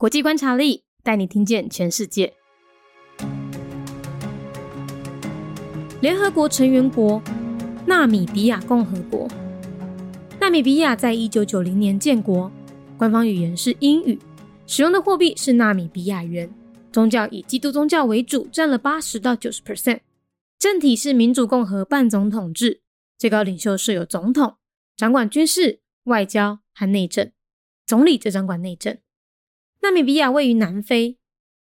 国际观察力带你听见全世界。联合国成员国纳米比亚共和国。纳米比亚在一九九零年建国，官方语言是英语，使用的货币是纳米比亚元，宗教以基督宗教为主，占了八十到九十 percent。政体是民主共和半总统制，最高领袖设有总统，掌管军事、外交和内政，总理则掌管内政。纳米比亚位于南非，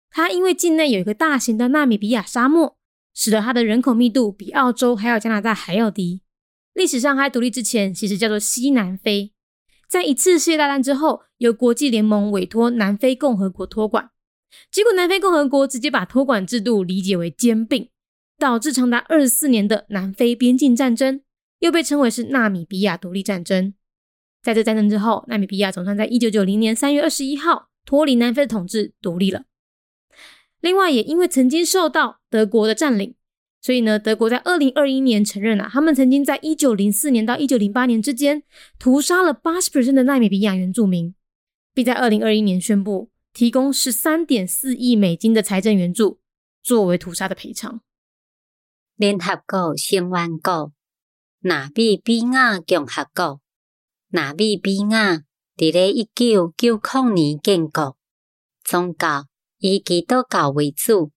它因为境内有一个大型的纳米比亚沙漠，使得它的人口密度比澳洲还有加拿大还要低。历史上，它独立之前其实叫做西南非。在一次世界大战之后，由国际联盟委托南非共和国托管，结果南非共和国直接把托管制度理解为兼并，导致长达二十四年的南非边境战争，又被称为是纳米比亚独立战争。在这战争之后，纳米比亚总算在一九九零年三月二十一号脱离南非的统治，独立了。另外，也因为曾经受到德国的占领。所以呢，德国在二零二一年承认了，他们曾经在一九零四年到一九零八年之间屠杀了八十 percent 的纳米比亚原住民，并在二零二一年宣布提供十三点四亿美金的财政援助作为屠杀的赔偿。联合国成员国纳米比亚共和国，纳米比亚伫咧一九九零年建国，宗教以基督教为主。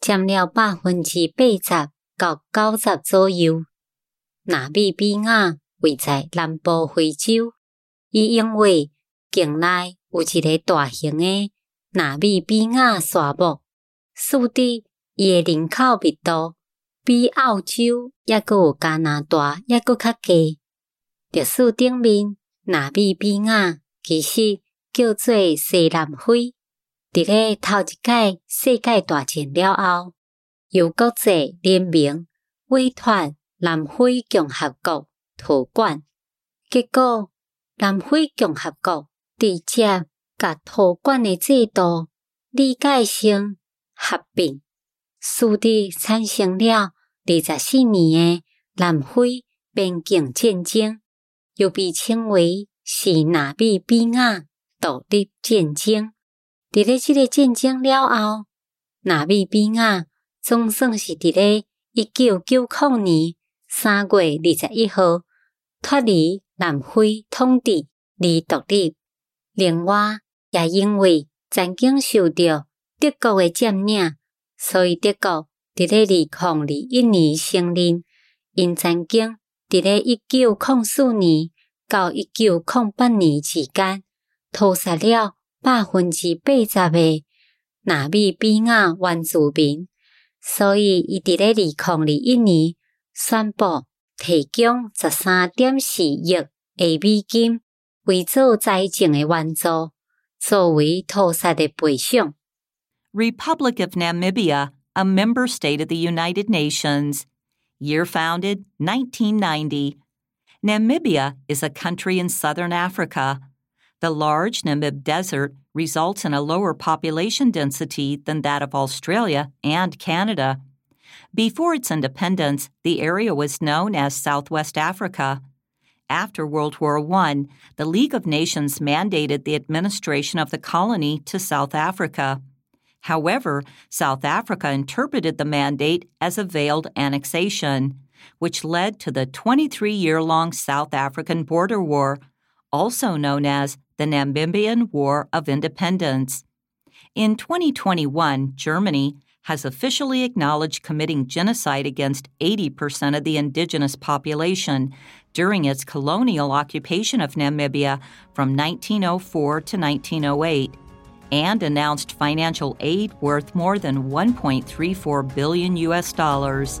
占了百分之八十到九十左右。纳米比亚位在南部非洲，伊因为境内有一个大型的纳米比亚沙漠，使得伊的人口密度比澳洲抑阁有加拿大抑阁较低。历史顶面，纳米比亚其实叫做西南非。伫咧头一届世界大战了后，由国际联盟委托南非共和国托管，结果南非共和国直接甲托管的制度理解成合并，使得产生了二十四年的南非边境战争，又被称为是纳米比亚独立战争。伫咧即个战争了后，纳米比亚总算是伫咧一九九零年三月二十一号脱离南非统治而独立。另外，也因为曾经受到德国诶占领，所以德国伫咧二零二一年承认，因曾经伫咧一九零四年到一九零八年之间屠杀了。百分之八十的纳米比亚原住民，所以伊伫咧二零二一年宣布提供十三点四亿的美金为做灾情的援助，作为屠杀的赔偿。Republic of Namibia, a member state of the United Nations. Year founded 1990. Namibia is a country in southern Africa. The large Namib Desert results in a lower population density than that of Australia and Canada. Before its independence, the area was known as Southwest Africa. After World War I, the League of Nations mandated the administration of the colony to South Africa. However, South Africa interpreted the mandate as a veiled annexation, which led to the 23 year long South African Border War, also known as the Namibian War of Independence. In 2021, Germany has officially acknowledged committing genocide against 80% of the indigenous population during its colonial occupation of Namibia from 1904 to 1908 and announced financial aid worth more than 1.34 billion US dollars.